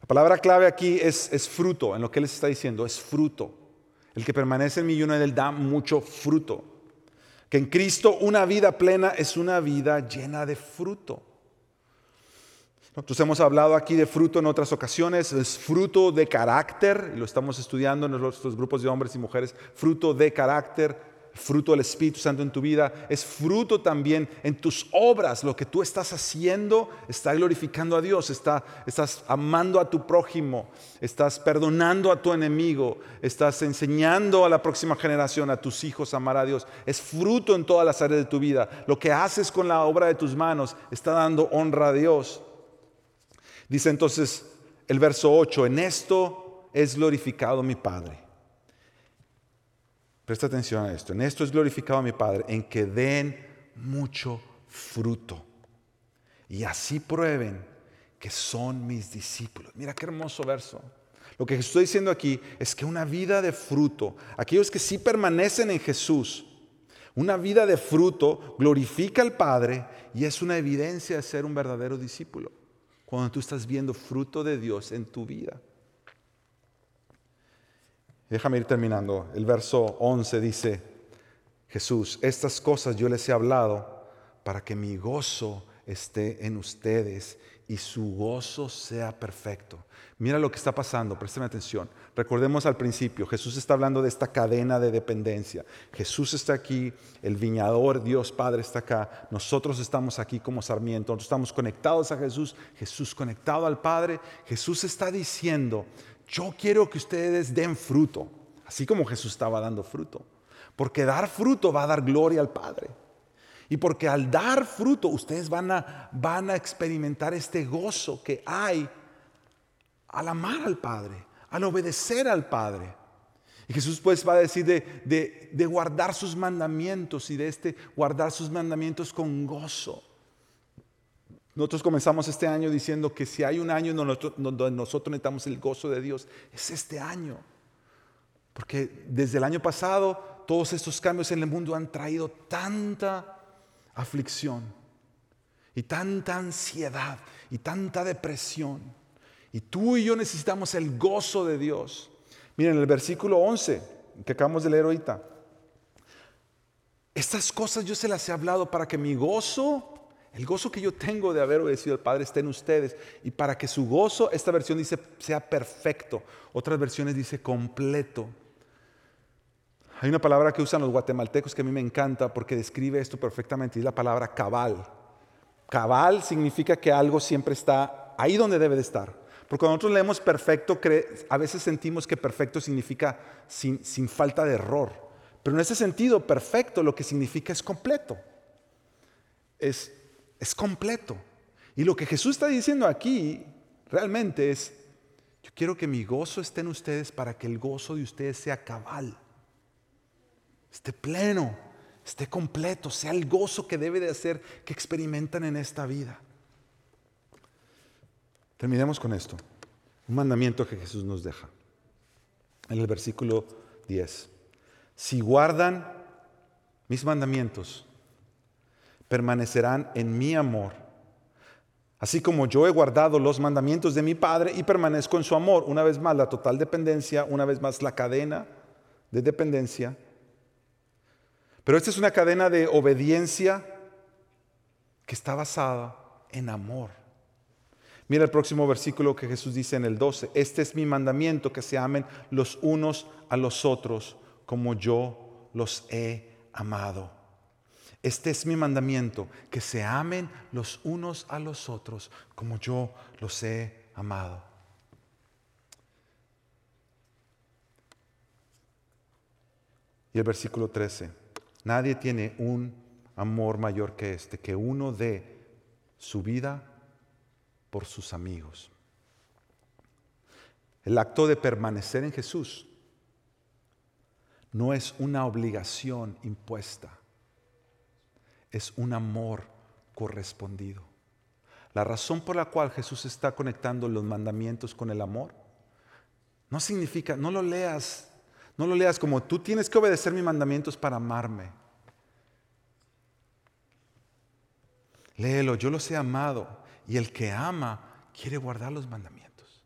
La palabra clave aquí es, es fruto, en lo que él está diciendo, es fruto. El que permanece en mí y en él da mucho fruto. Que en Cristo una vida plena es una vida llena de fruto. Nosotros hemos hablado aquí de fruto en otras ocasiones, es fruto de carácter, y lo estamos estudiando en nuestros grupos de hombres y mujeres, fruto de carácter, fruto del Espíritu Santo en tu vida, es fruto también en tus obras, lo que tú estás haciendo está glorificando a Dios, está, estás amando a tu prójimo, estás perdonando a tu enemigo, estás enseñando a la próxima generación, a tus hijos a amar a Dios, es fruto en todas las áreas de tu vida, lo que haces con la obra de tus manos está dando honra a Dios. Dice entonces el verso 8, en esto es glorificado mi Padre. Presta atención a esto, en esto es glorificado mi Padre, en que den mucho fruto y así prueben que son mis discípulos. Mira qué hermoso verso. Lo que estoy diciendo aquí es que una vida de fruto, aquellos que sí permanecen en Jesús, una vida de fruto glorifica al Padre y es una evidencia de ser un verdadero discípulo cuando tú estás viendo fruto de Dios en tu vida. Déjame ir terminando. El verso 11 dice, Jesús, estas cosas yo les he hablado para que mi gozo esté en ustedes y su gozo sea perfecto. Mira lo que está pasando, préstame atención. Recordemos al principio, Jesús está hablando de esta cadena de dependencia. Jesús está aquí, el viñador, Dios Padre está acá, nosotros estamos aquí como sarmiento, nosotros estamos conectados a Jesús, Jesús conectado al Padre. Jesús está diciendo, yo quiero que ustedes den fruto, así como Jesús estaba dando fruto, porque dar fruto va a dar gloria al Padre. Y porque al dar fruto ustedes van a, van a experimentar este gozo que hay al amar al Padre, al obedecer al Padre. Y Jesús pues va a decir de, de, guardar sus mandamientos y de este guardar sus mandamientos con gozo. Nosotros comenzamos este año diciendo que si hay un año donde nosotros necesitamos el gozo de Dios, es este año. Porque desde el año pasado todos estos cambios en el mundo han traído tanta aflicción y tanta ansiedad y tanta depresión. Y tú y yo necesitamos el gozo de Dios. Miren el versículo 11 que acabamos de leer ahorita. Estas cosas yo se las he hablado para que mi gozo, el gozo que yo tengo de haber obedecido al Padre esté en ustedes y para que su gozo, esta versión dice, sea perfecto. Otras versiones dice completo. Hay una palabra que usan los guatemaltecos que a mí me encanta porque describe esto perfectamente, y es la palabra cabal. Cabal significa que algo siempre está ahí donde debe de estar. Porque cuando nosotros leemos perfecto, a veces sentimos que perfecto significa sin, falta de error. Pero en ese sentido, perfecto lo que significa es completo. Es, es completo. Y lo que Jesús está diciendo aquí realmente es, yo quiero que mi gozo esté en ustedes para que el gozo de ustedes sea cabal, esté pleno, esté completo, sea el gozo que debe de hacer que experimentan en esta vida. Terminemos con esto, un mandamiento que Jesús nos deja. En el versículo 10, si guardan mis mandamientos, permanecerán en mi amor Así como yo he guardado los mandamientos de mi Padre y permanezco en su amor. Una vez más la total dependencia, una vez más la cadena de dependencia. Pero esta es una cadena de obediencia que está basada en amor. Mira el próximo versículo que Jesús dice en el 12. Este es mi mandamiento, que se amen los unos a los otros como yo los he amado. Este es mi mandamiento, que se amen los unos a los otros como yo los he amado. Y el versículo 13, nadie tiene un amor mayor que este, que uno dé su vida por sus amigos. El acto de permanecer en Jesús no es una obligación impuesta es un amor correspondido. La razón por la cual Jesús está conectando los mandamientos con el amor no significa, no lo leas, no lo leas como tú tienes que obedecer mis mandamientos para amarme. Léelo, yo los he amado y el que ama quiere guardar los mandamientos.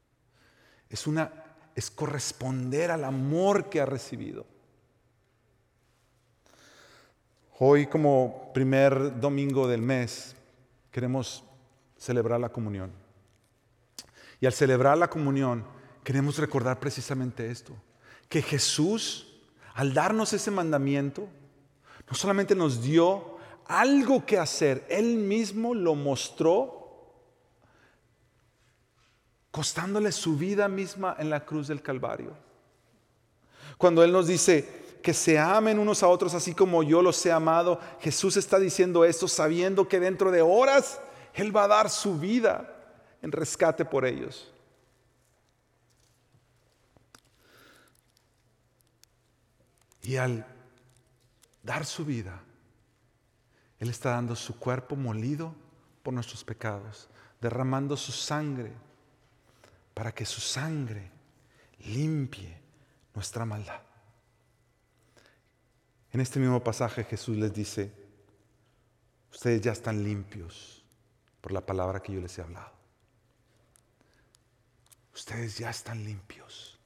Es una es corresponder al amor que ha recibido. Hoy como primer domingo del mes queremos celebrar la comunión. Y al celebrar la comunión queremos recordar precisamente esto, que Jesús, al darnos ese mandamiento, no solamente nos dio algo que hacer, Él mismo lo mostró costándole su vida misma en la cruz del Calvario. Cuando Él nos dice, que se amen unos a otros así como yo los he amado. Jesús está diciendo esto sabiendo que dentro de horas Él va a dar su vida en rescate por ellos. Y al dar su vida, Él está dando su cuerpo molido por nuestros pecados, derramando su sangre para que su sangre limpie nuestra maldad. En este mismo pasaje Jesús les dice, ustedes ya están limpios por la palabra que yo les he hablado. Ustedes ya están limpios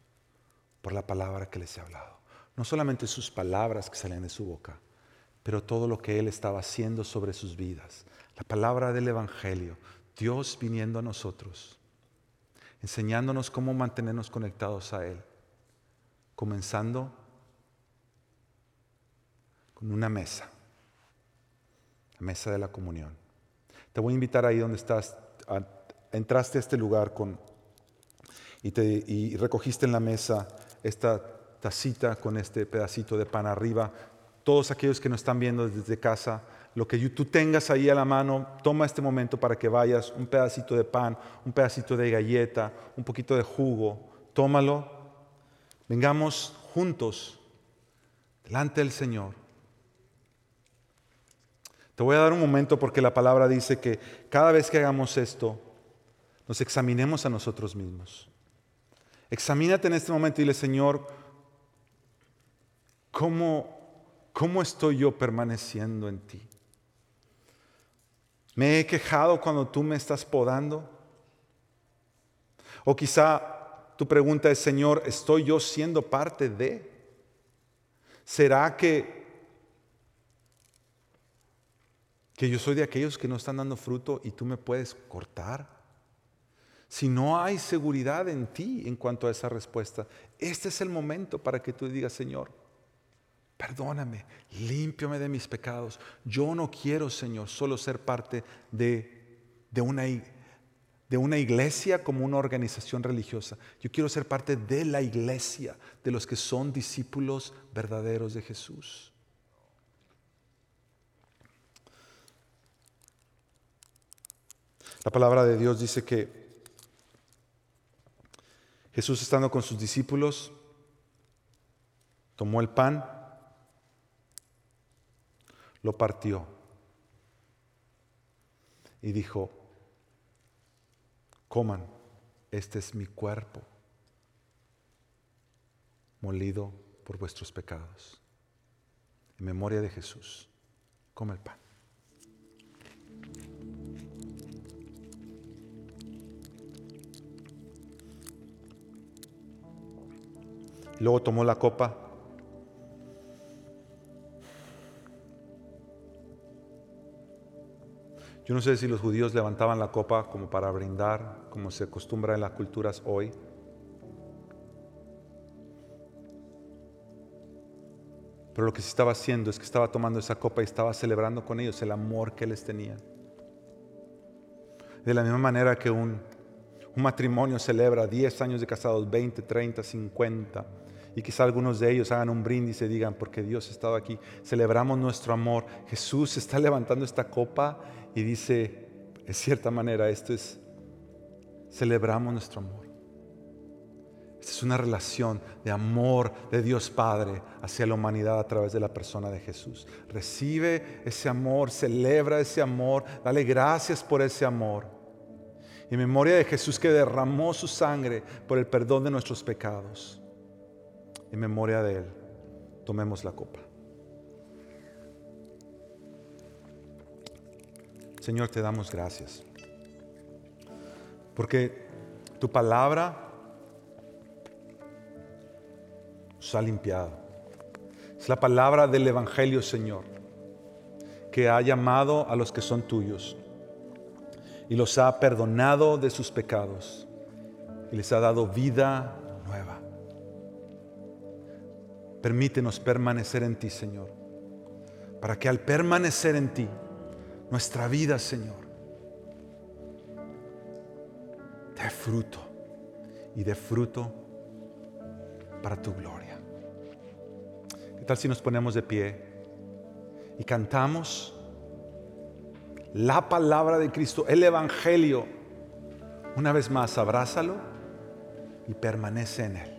por la palabra que les he hablado. No solamente sus palabras que salen de su boca, pero todo lo que Él estaba haciendo sobre sus vidas. La palabra del Evangelio, Dios viniendo a nosotros, enseñándonos cómo mantenernos conectados a Él, comenzando una mesa, la mesa de la comunión. Te voy a invitar ahí donde estás, entraste a este lugar con, y, y recogiste en la mesa esta tacita con este pedacito de pan arriba. Todos aquellos que nos están viendo desde casa, lo que tú tengas ahí a la mano, toma este momento para que vayas, un pedacito de pan, un pedacito de galleta, un poquito de jugo, tómalo. Vengamos juntos delante del Señor te voy a dar un momento porque la palabra dice que cada vez que hagamos esto, nos examinemos a nosotros mismos. Examínate en este momento y dile, Señor, ¿cómo, ¿cómo estoy yo permaneciendo en ti? ¿Me he quejado cuando tú me estás podando? O quizá tu pregunta es, Señor, ¿estoy yo siendo parte de? ¿Será que que yo soy de aquellos que no están dando fruto y tú me puedes cortar. Si no hay seguridad en ti en cuanto a esa respuesta, este es el momento para que tú digas, Señor, perdóname, límpiame de mis pecados. Yo no quiero, Señor, solo ser parte de, de, una, de una iglesia como una organización religiosa. Yo quiero ser parte de la iglesia, de los que son discípulos verdaderos de Jesús. La palabra de Dios dice que Jesús estando con sus discípulos, tomó el pan, lo partió y dijo, coman, este es mi cuerpo, molido por vuestros pecados. En memoria de Jesús, come el pan. Luego tomó la copa. Yo no sé si los judíos levantaban la copa como para brindar, como se acostumbra en las culturas hoy. Pero lo que se estaba haciendo es que estaba tomando esa copa y estaba celebrando con ellos el amor que les tenía. De la misma manera que un, un matrimonio celebra 10 años de casados, 20, 30, 50 y quizá algunos de ellos hagan un brindis y digan, porque Dios ha estado aquí, celebramos nuestro amor. Jesús está levantando esta copa y dice, en cierta manera, esto es, celebramos nuestro amor. Esta es una relación de amor de Dios Padre hacia la humanidad a través de la persona de Jesús. Recibe ese amor, celebra ese amor, dale gracias por ese amor. En memoria de Jesús que derramó su sangre por el perdón de nuestros pecados en memoria de Él, tomemos la copa. Señor, te damos gracias. Porque tu palabra nos ha limpiado. Es la palabra del Evangelio, Señor, que ha llamado a los que son tuyos y los ha perdonado de sus pecados y les ha dado vida nueva. Permítenos permanecer en ti, Señor, para que al permanecer en ti, nuestra vida, Señor, dé fruto y dé fruto para tu gloria. ¿Qué tal si nos ponemos de pie y cantamos la palabra de Cristo, el Evangelio? Una vez más, abrázalo y permanece en él.